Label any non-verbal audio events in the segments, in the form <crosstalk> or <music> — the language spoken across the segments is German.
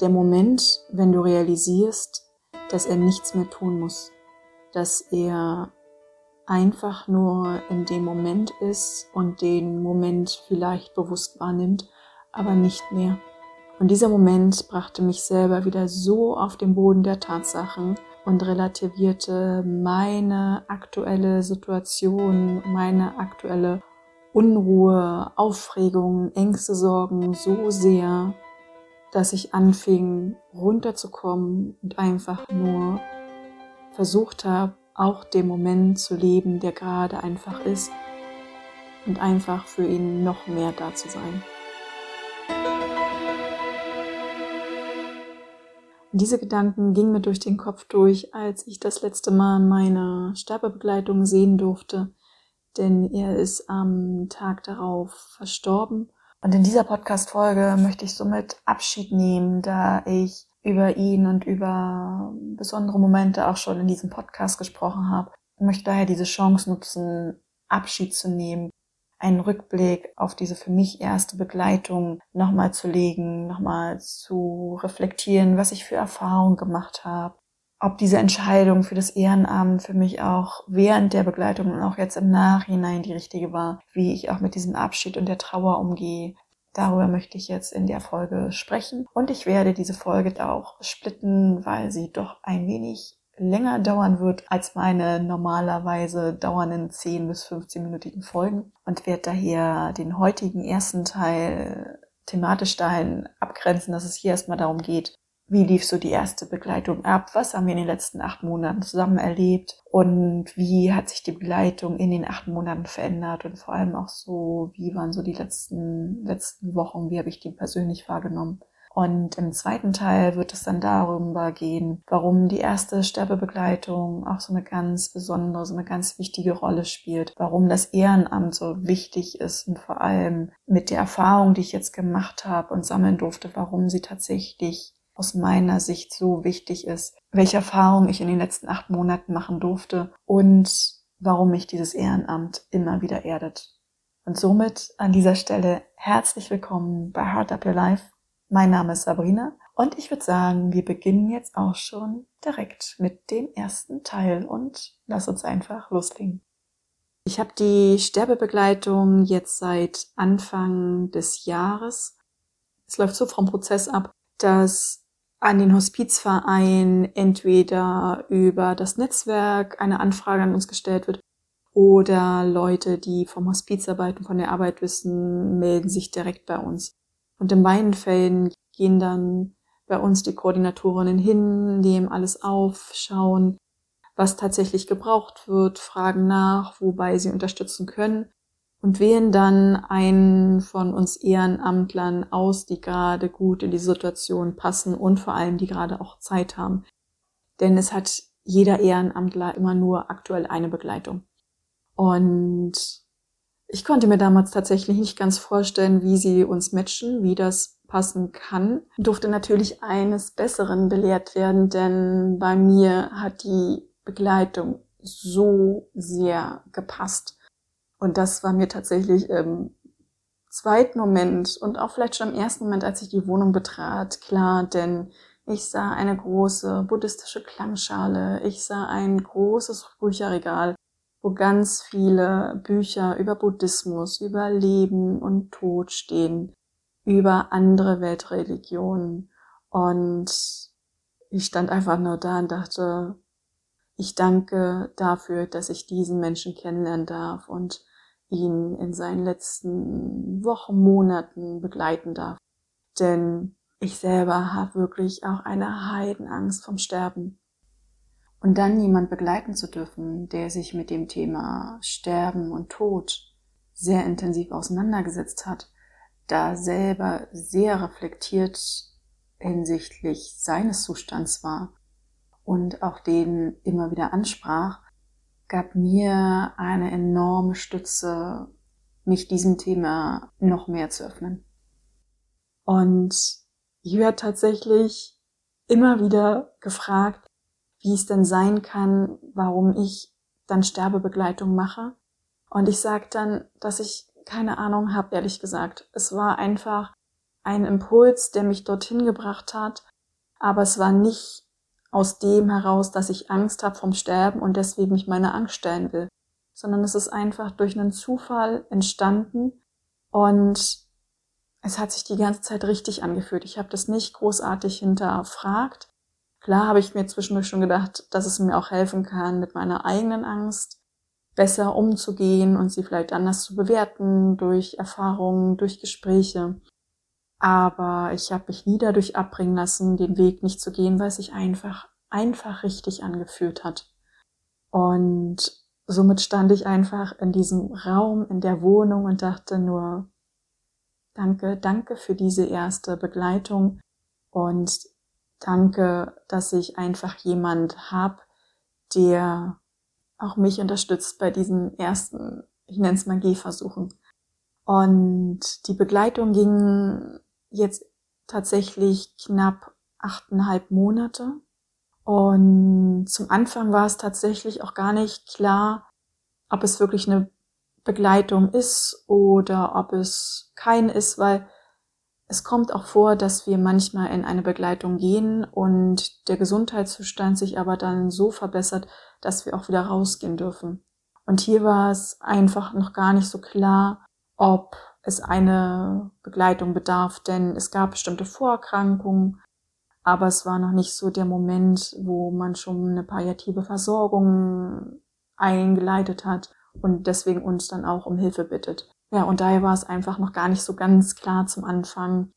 der Moment, wenn du realisierst, dass er nichts mehr tun muss, dass er einfach nur in dem Moment ist und den Moment vielleicht bewusst wahrnimmt, aber nicht mehr. Und dieser Moment brachte mich selber wieder so auf den Boden der Tatsachen und relativierte meine aktuelle Situation, meine aktuelle Unruhe, Aufregung, Ängste, Sorgen so sehr, dass ich anfing runterzukommen und einfach nur versucht habe, auch den Moment zu leben, der gerade einfach ist und einfach für ihn noch mehr da zu sein. Und diese Gedanken gingen mir durch den Kopf durch, als ich das letzte Mal meine Sterbebegleitung sehen durfte, denn er ist am Tag darauf verstorben. Und in dieser Podcast-Folge möchte ich somit Abschied nehmen, da ich über ihn und über besondere Momente auch schon in diesem Podcast gesprochen habe. Ich möchte daher diese Chance nutzen, Abschied zu nehmen, einen Rückblick auf diese für mich erste Begleitung nochmal zu legen, nochmal zu reflektieren, was ich für Erfahrungen gemacht habe, ob diese Entscheidung für das Ehrenamt für mich auch während der Begleitung und auch jetzt im Nachhinein die richtige war, wie ich auch mit diesem Abschied und der Trauer umgehe, Darüber möchte ich jetzt in der Folge sprechen. Und ich werde diese Folge auch splitten, weil sie doch ein wenig länger dauern wird als meine normalerweise dauernden 10 bis 15 minütigen Folgen. Und werde daher den heutigen ersten Teil thematisch dahin abgrenzen, dass es hier erstmal darum geht, wie lief so die erste Begleitung ab? Was haben wir in den letzten acht Monaten zusammen erlebt? Und wie hat sich die Begleitung in den acht Monaten verändert? Und vor allem auch so, wie waren so die letzten, letzten Wochen? Wie habe ich die persönlich wahrgenommen? Und im zweiten Teil wird es dann darüber gehen, warum die erste Sterbebegleitung auch so eine ganz besondere, so eine ganz wichtige Rolle spielt, warum das Ehrenamt so wichtig ist und vor allem mit der Erfahrung, die ich jetzt gemacht habe und sammeln durfte, warum sie tatsächlich aus meiner Sicht so wichtig ist, welche Erfahrungen ich in den letzten acht Monaten machen durfte und warum mich dieses Ehrenamt immer wieder erdet. Und somit an dieser Stelle herzlich willkommen bei Heart Up Your Life. Mein Name ist Sabrina und ich würde sagen, wir beginnen jetzt auch schon direkt mit dem ersten Teil und lass uns einfach loslegen. Ich habe die Sterbebegleitung jetzt seit Anfang des Jahres. Es läuft so vom Prozess ab, dass an den Hospizverein entweder über das Netzwerk eine Anfrage an uns gestellt wird oder Leute, die vom Hospiz arbeiten, von der Arbeit wissen, melden sich direkt bei uns. Und in beiden Fällen gehen dann bei uns die Koordinatorinnen hin, nehmen alles auf, schauen, was tatsächlich gebraucht wird, fragen nach, wobei sie unterstützen können und wählen dann einen von uns Ehrenamtlern aus, die gerade gut in die Situation passen und vor allem die gerade auch Zeit haben. Denn es hat jeder Ehrenamtler immer nur aktuell eine Begleitung. Und ich konnte mir damals tatsächlich nicht ganz vorstellen, wie sie uns matchen, wie das passen kann. Durfte natürlich eines Besseren belehrt werden, denn bei mir hat die Begleitung so sehr gepasst. Und das war mir tatsächlich im zweiten Moment und auch vielleicht schon im ersten Moment, als ich die Wohnung betrat, klar, denn ich sah eine große buddhistische Klangschale, ich sah ein großes Bücherregal, wo ganz viele Bücher über Buddhismus, über Leben und Tod stehen, über andere Weltreligionen. Und ich stand einfach nur da und dachte, ich danke dafür, dass ich diesen Menschen kennenlernen darf und ihn in seinen letzten Wochen, Monaten begleiten darf. Denn ich selber habe wirklich auch eine Heidenangst vom Sterben. Und dann jemand begleiten zu dürfen, der sich mit dem Thema Sterben und Tod sehr intensiv auseinandergesetzt hat, da selber sehr reflektiert hinsichtlich seines Zustands war und auch den immer wieder ansprach, gab mir eine enorme Stütze, mich diesem Thema noch mehr zu öffnen. Und ich werde tatsächlich immer wieder gefragt, wie es denn sein kann, warum ich dann Sterbebegleitung mache. Und ich sage dann, dass ich keine Ahnung habe, ehrlich gesagt. Es war einfach ein Impuls, der mich dorthin gebracht hat, aber es war nicht aus dem heraus, dass ich Angst habe vom Sterben und deswegen mich meiner Angst stellen will, sondern es ist einfach durch einen Zufall entstanden und es hat sich die ganze Zeit richtig angefühlt. Ich habe das nicht großartig hinterfragt. Klar habe ich mir zwischendurch schon gedacht, dass es mir auch helfen kann, mit meiner eigenen Angst besser umzugehen und sie vielleicht anders zu bewerten durch Erfahrungen, durch Gespräche. Aber ich habe mich nie dadurch abbringen lassen, den Weg nicht zu gehen, weil es sich einfach, einfach richtig angefühlt hat. Und somit stand ich einfach in diesem Raum, in der Wohnung und dachte nur, danke, danke für diese erste Begleitung und danke, dass ich einfach jemand habe, der auch mich unterstützt bei diesen ersten, ich nenne es mal Gehversuchen. Und die Begleitung ging jetzt tatsächlich knapp achteinhalb Monate. Und zum Anfang war es tatsächlich auch gar nicht klar, ob es wirklich eine Begleitung ist oder ob es kein ist, weil es kommt auch vor, dass wir manchmal in eine Begleitung gehen und der Gesundheitszustand sich aber dann so verbessert, dass wir auch wieder rausgehen dürfen. Und hier war es einfach noch gar nicht so klar, ob es eine Begleitung bedarf, denn es gab bestimmte Vorerkrankungen, aber es war noch nicht so der Moment, wo man schon eine palliative Versorgung eingeleitet hat und deswegen uns dann auch um Hilfe bittet. Ja, und daher war es einfach noch gar nicht so ganz klar zum Anfang,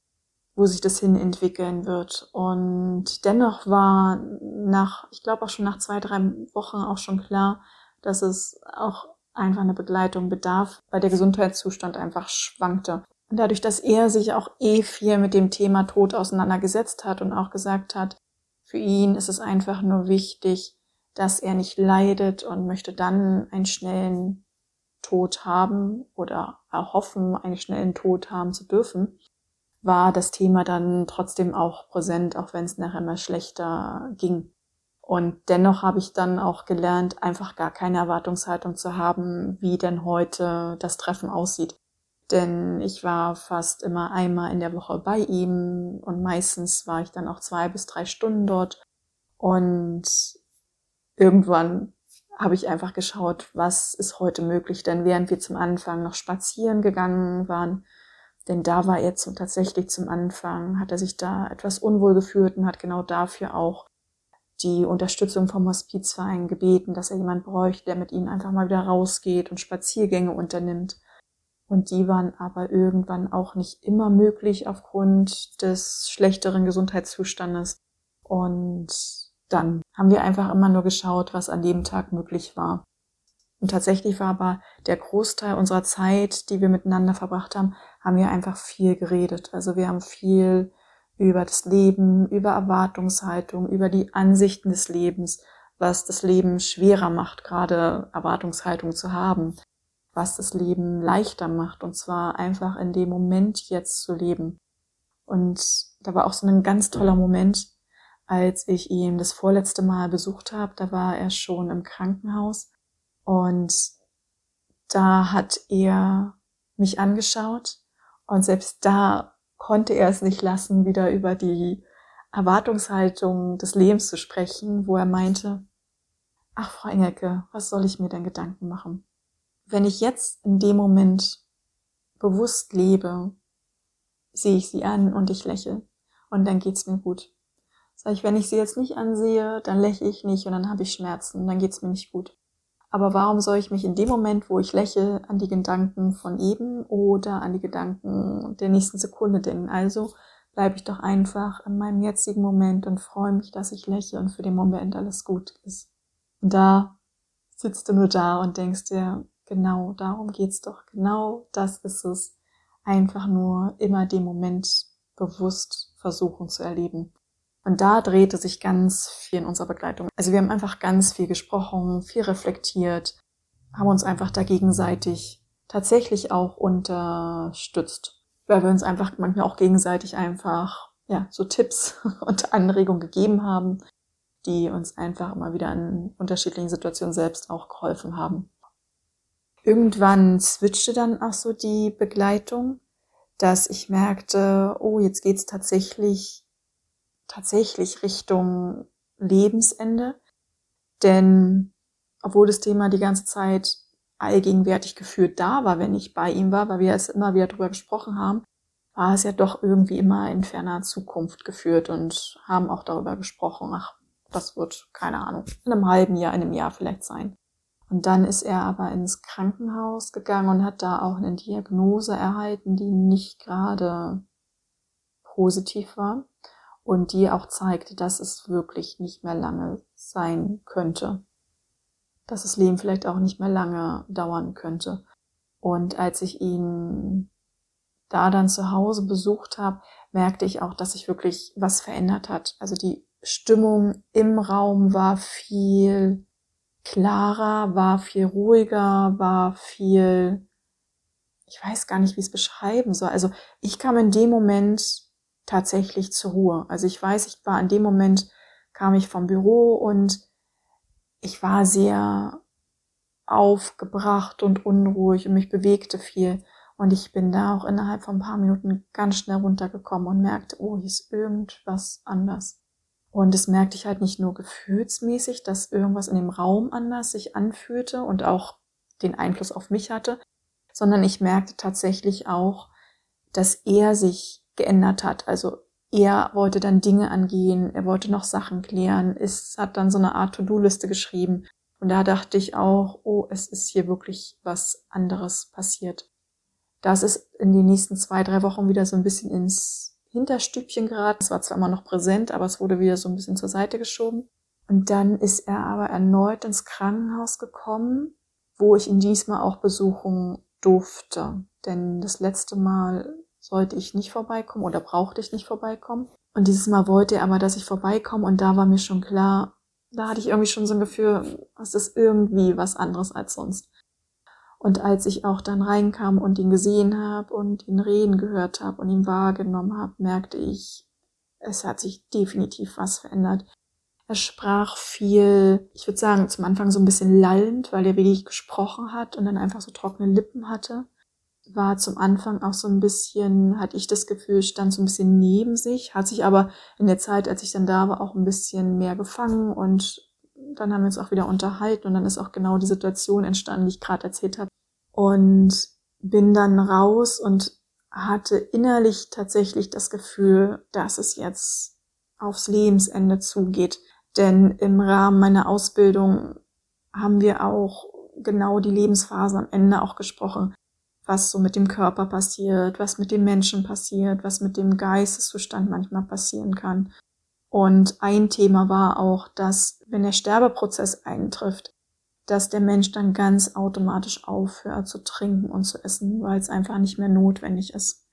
wo sich das hin entwickeln wird. Und dennoch war nach, ich glaube auch schon nach zwei, drei Wochen auch schon klar, dass es auch einfach eine Begleitung bedarf, weil der Gesundheitszustand einfach schwankte. Und dadurch, dass er sich auch eh viel mit dem Thema Tod auseinandergesetzt hat und auch gesagt hat, für ihn ist es einfach nur wichtig, dass er nicht leidet und möchte dann einen schnellen Tod haben oder erhoffen, einen schnellen Tod haben zu dürfen, war das Thema dann trotzdem auch präsent, auch wenn es nachher immer schlechter ging. Und dennoch habe ich dann auch gelernt, einfach gar keine Erwartungshaltung zu haben, wie denn heute das Treffen aussieht. Denn ich war fast immer einmal in der Woche bei ihm und meistens war ich dann auch zwei bis drei Stunden dort. Und irgendwann habe ich einfach geschaut, was ist heute möglich. Denn während wir zum Anfang noch spazieren gegangen waren, denn da war er zum, tatsächlich zum Anfang, hat er sich da etwas unwohl gefühlt und hat genau dafür auch die Unterstützung vom Hospizverein gebeten, dass er jemand bräuchte, der mit ihnen einfach mal wieder rausgeht und Spaziergänge unternimmt. Und die waren aber irgendwann auch nicht immer möglich aufgrund des schlechteren Gesundheitszustandes. Und dann haben wir einfach immer nur geschaut, was an dem Tag möglich war. Und tatsächlich war aber der Großteil unserer Zeit, die wir miteinander verbracht haben, haben wir einfach viel geredet. Also wir haben viel über das Leben, über Erwartungshaltung, über die Ansichten des Lebens, was das Leben schwerer macht, gerade Erwartungshaltung zu haben, was das Leben leichter macht, und zwar einfach in dem Moment jetzt zu leben. Und da war auch so ein ganz toller Moment, als ich ihn das vorletzte Mal besucht habe. Da war er schon im Krankenhaus und da hat er mich angeschaut und selbst da konnte er es nicht lassen, wieder über die Erwartungshaltung des Lebens zu sprechen, wo er meinte, ach Frau Engelke, was soll ich mir denn Gedanken machen? Wenn ich jetzt in dem Moment bewusst lebe, sehe ich sie an und ich lächle und dann geht's mir gut. Sag ich, wenn ich sie jetzt nicht ansehe, dann lächle ich nicht und dann habe ich Schmerzen und dann geht's mir nicht gut. Aber warum soll ich mich in dem Moment, wo ich lächle, an die Gedanken von eben oder an die Gedanken der nächsten Sekunde denken? Also bleibe ich doch einfach in meinem jetzigen Moment und freue mich, dass ich lächle und für den Moment alles gut ist. Und da sitzt du nur da und denkst dir, genau darum geht's doch. Genau das ist es. Einfach nur immer den Moment bewusst versuchen zu erleben. Und da drehte sich ganz viel in unserer Begleitung. Also wir haben einfach ganz viel gesprochen, viel reflektiert, haben uns einfach da gegenseitig tatsächlich auch unterstützt, weil wir uns einfach manchmal auch gegenseitig einfach ja so Tipps <laughs> und Anregungen gegeben haben, die uns einfach immer wieder in unterschiedlichen Situationen selbst auch geholfen haben. Irgendwann switchte dann auch so die Begleitung, dass ich merkte, oh, jetzt geht's tatsächlich, tatsächlich Richtung Lebensende. Denn obwohl das Thema die ganze Zeit allgegenwärtig gefühlt da war, wenn ich bei ihm war, weil wir es immer wieder drüber gesprochen haben, war es ja doch irgendwie immer in ferner Zukunft geführt und haben auch darüber gesprochen, ach, das wird, keine Ahnung, in einem halben Jahr, in einem Jahr vielleicht sein. Und dann ist er aber ins Krankenhaus gegangen und hat da auch eine Diagnose erhalten, die nicht gerade positiv war und die auch zeigte, dass es wirklich nicht mehr lange sein könnte. Dass das Leben vielleicht auch nicht mehr lange dauern könnte. Und als ich ihn da dann zu Hause besucht habe, merkte ich auch, dass sich wirklich was verändert hat. Also die Stimmung im Raum war viel klarer, war viel ruhiger, war viel, ich weiß gar nicht, wie es beschreiben soll. Also ich kam in dem Moment tatsächlich zur Ruhe. Also ich weiß, ich war in dem Moment, kam ich vom Büro und ich war sehr aufgebracht und unruhig und mich bewegte viel. Und ich bin da auch innerhalb von ein paar Minuten ganz schnell runtergekommen und merkte, oh, hier ist irgendwas anders. Und das merkte ich halt nicht nur gefühlsmäßig, dass irgendwas in dem Raum anders sich anfühlte und auch den Einfluss auf mich hatte, sondern ich merkte tatsächlich auch, dass er sich geändert hat. Also er wollte dann Dinge angehen, er wollte noch Sachen klären, es hat dann so eine Art To-Do-Liste geschrieben. Und da dachte ich auch, oh, es ist hier wirklich was anderes passiert. Das ist in den nächsten zwei, drei Wochen wieder so ein bisschen ins Hinterstübchen geraten. Es war zwar immer noch präsent, aber es wurde wieder so ein bisschen zur Seite geschoben. Und dann ist er aber erneut ins Krankenhaus gekommen, wo ich ihn diesmal auch besuchen durfte. Denn das letzte Mal sollte ich nicht vorbeikommen oder brauchte ich nicht vorbeikommen. Und dieses Mal wollte er aber, dass ich vorbeikomme und da war mir schon klar, da hatte ich irgendwie schon so ein Gefühl, es ist irgendwie was anderes als sonst. Und als ich auch dann reinkam und ihn gesehen habe und ihn reden gehört habe und ihn wahrgenommen habe, merkte ich, es hat sich definitiv was verändert. Er sprach viel, ich würde sagen, zum Anfang so ein bisschen lallend, weil er wenig gesprochen hat und dann einfach so trockene Lippen hatte. War zum Anfang auch so ein bisschen, hatte ich das Gefühl, stand so ein bisschen neben sich, hat sich aber in der Zeit, als ich dann da war, auch ein bisschen mehr gefangen und dann haben wir uns auch wieder unterhalten und dann ist auch genau die Situation entstanden, die ich gerade erzählt habe. Und bin dann raus und hatte innerlich tatsächlich das Gefühl, dass es jetzt aufs Lebensende zugeht. Denn im Rahmen meiner Ausbildung haben wir auch genau die Lebensphasen am Ende auch gesprochen, was so mit dem Körper passiert, was mit dem Menschen passiert, was mit dem Geisteszustand manchmal passieren kann. Und ein Thema war auch, dass wenn der Sterbeprozess eintrifft, dass der Mensch dann ganz automatisch aufhört zu trinken und zu essen, weil es einfach nicht mehr notwendig ist.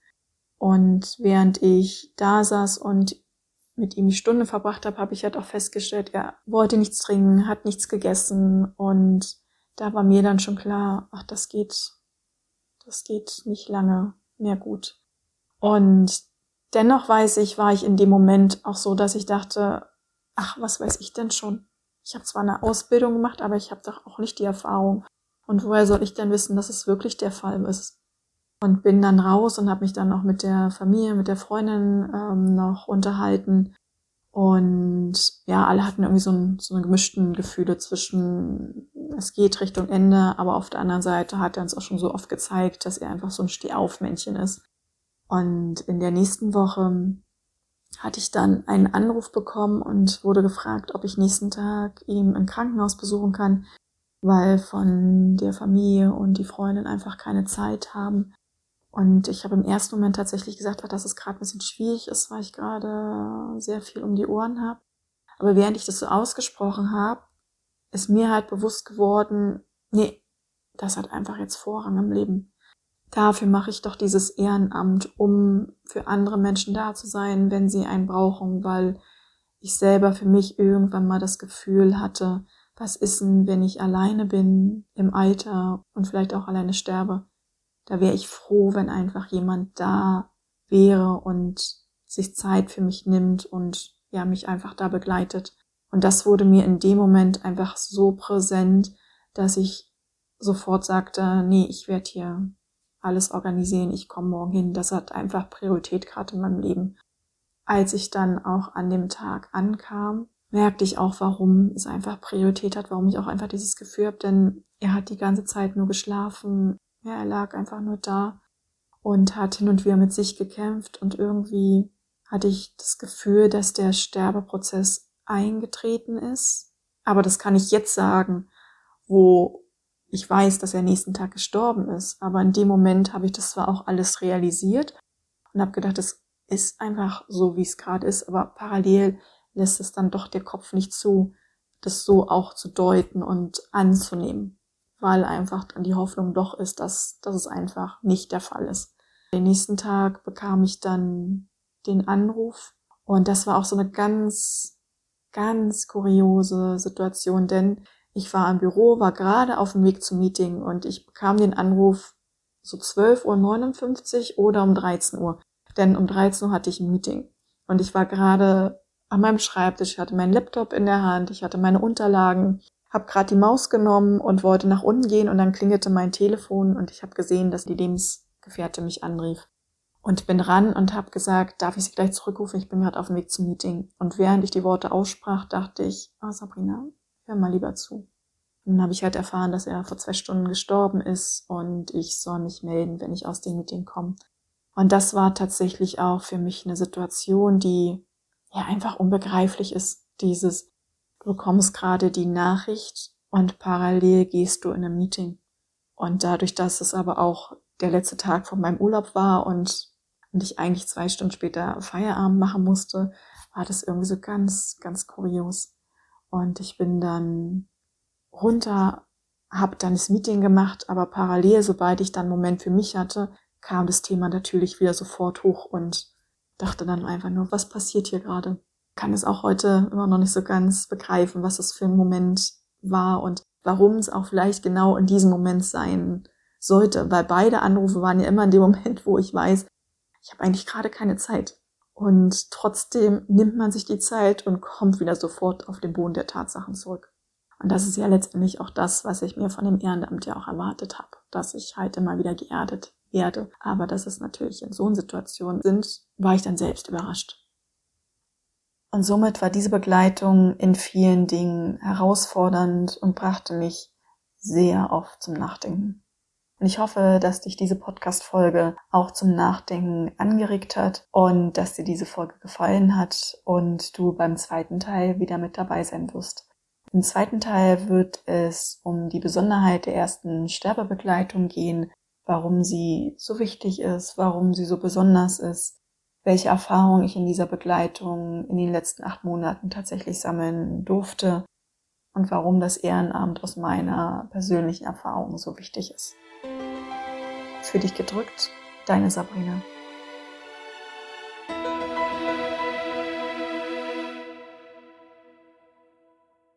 Und während ich da saß und mit ihm die Stunde verbracht habe, habe ich halt auch festgestellt, er wollte nichts trinken, hat nichts gegessen und da war mir dann schon klar, ach, das geht, das geht nicht lange mehr gut. Und dennoch weiß ich, war ich in dem Moment auch so, dass ich dachte, ach, was weiß ich denn schon? Ich habe zwar eine Ausbildung gemacht, aber ich habe doch auch nicht die Erfahrung. Und woher soll ich denn wissen, dass es wirklich der Fall ist? Und bin dann raus und habe mich dann auch mit der Familie, mit der Freundin ähm, noch unterhalten. Und ja, alle hatten irgendwie so, ein, so eine gemischten Gefühle zwischen, es geht Richtung Ende, aber auf der anderen Seite hat er uns auch schon so oft gezeigt, dass er einfach so ein Stehaufmännchen ist. Und in der nächsten Woche hatte ich dann einen Anruf bekommen und wurde gefragt, ob ich nächsten Tag ihn im Krankenhaus besuchen kann, weil von der Familie und die Freundin einfach keine Zeit haben. Und ich habe im ersten Moment tatsächlich gesagt, dass es gerade ein bisschen schwierig ist, weil ich gerade sehr viel um die Ohren habe. Aber während ich das so ausgesprochen habe, ist mir halt bewusst geworden, nee, das hat einfach jetzt Vorrang im Leben dafür mache ich doch dieses Ehrenamt, um für andere Menschen da zu sein, wenn sie einen brauchen, weil ich selber für mich irgendwann mal das Gefühl hatte, was ist denn, wenn ich alleine bin im Alter und vielleicht auch alleine sterbe? Da wäre ich froh, wenn einfach jemand da wäre und sich Zeit für mich nimmt und ja, mich einfach da begleitet. Und das wurde mir in dem Moment einfach so präsent, dass ich sofort sagte, nee, ich werde hier alles organisieren, ich komme morgen hin. Das hat einfach Priorität gerade in meinem Leben. Als ich dann auch an dem Tag ankam, merkte ich auch, warum es einfach Priorität hat, warum ich auch einfach dieses Gefühl habe, denn er hat die ganze Zeit nur geschlafen, ja, er lag einfach nur da und hat hin und wieder mit sich gekämpft und irgendwie hatte ich das Gefühl, dass der Sterbeprozess eingetreten ist. Aber das kann ich jetzt sagen, wo ich weiß, dass er nächsten Tag gestorben ist. Aber in dem Moment habe ich das zwar auch alles realisiert und habe gedacht, es ist einfach so, wie es gerade ist, aber parallel lässt es dann doch der Kopf nicht zu, das so auch zu deuten und anzunehmen, weil einfach dann die Hoffnung doch ist, dass, dass es einfach nicht der Fall ist. Den nächsten Tag bekam ich dann den Anruf und das war auch so eine ganz, ganz kuriose Situation, denn ich war im Büro, war gerade auf dem Weg zum Meeting und ich bekam den Anruf so 12.59 Uhr oder um 13 Uhr. Denn um 13 Uhr hatte ich ein Meeting. Und ich war gerade an meinem Schreibtisch, hatte meinen Laptop in der Hand, ich hatte meine Unterlagen, habe gerade die Maus genommen und wollte nach unten gehen und dann klingelte mein Telefon und ich habe gesehen, dass die Lebensgefährte mich anrief. Und bin ran und habe gesagt, darf ich sie gleich zurückrufen? Ich bin gerade auf dem Weg zum Meeting. Und während ich die Worte aussprach, dachte ich, ah, oh, Sabrina, hör mal lieber zu. Und dann habe ich halt erfahren, dass er vor zwei Stunden gestorben ist und ich soll mich melden, wenn ich aus dem Meeting komme. Und das war tatsächlich auch für mich eine Situation, die ja einfach unbegreiflich ist. Dieses, du bekommst gerade die Nachricht und parallel gehst du in ein Meeting. Und dadurch, dass es aber auch der letzte Tag von meinem Urlaub war und, und ich eigentlich zwei Stunden später Feierabend machen musste, war das irgendwie so ganz, ganz kurios. Und ich bin dann runter, habe dann das Meeting gemacht, aber parallel, sobald ich dann einen Moment für mich hatte, kam das Thema natürlich wieder sofort hoch und dachte dann einfach nur, was passiert hier gerade? Kann es auch heute immer noch nicht so ganz begreifen, was das für ein Moment war und warum es auch vielleicht genau in diesem Moment sein sollte, weil beide Anrufe waren ja immer in dem <laughs> Moment, wo ich weiß, ich habe eigentlich gerade keine Zeit. Und trotzdem nimmt man sich die Zeit und kommt wieder sofort auf den Boden der Tatsachen zurück. Und das ist ja letztendlich auch das, was ich mir von dem Ehrenamt ja auch erwartet habe, dass ich halt immer wieder geerdet werde. Aber dass es natürlich in so Situationen sind, war ich dann selbst überrascht. Und somit war diese Begleitung in vielen Dingen herausfordernd und brachte mich sehr oft zum Nachdenken. Und ich hoffe, dass dich diese Podcast-Folge auch zum Nachdenken angeregt hat und dass dir diese Folge gefallen hat und du beim zweiten Teil wieder mit dabei sein wirst. Im zweiten Teil wird es um die Besonderheit der ersten Sterbebegleitung gehen, warum sie so wichtig ist, warum sie so besonders ist, welche Erfahrungen ich in dieser Begleitung in den letzten acht Monaten tatsächlich sammeln durfte und warum das Ehrenamt aus meiner persönlichen Erfahrung so wichtig ist. Für dich gedrückt, deine Sabrina.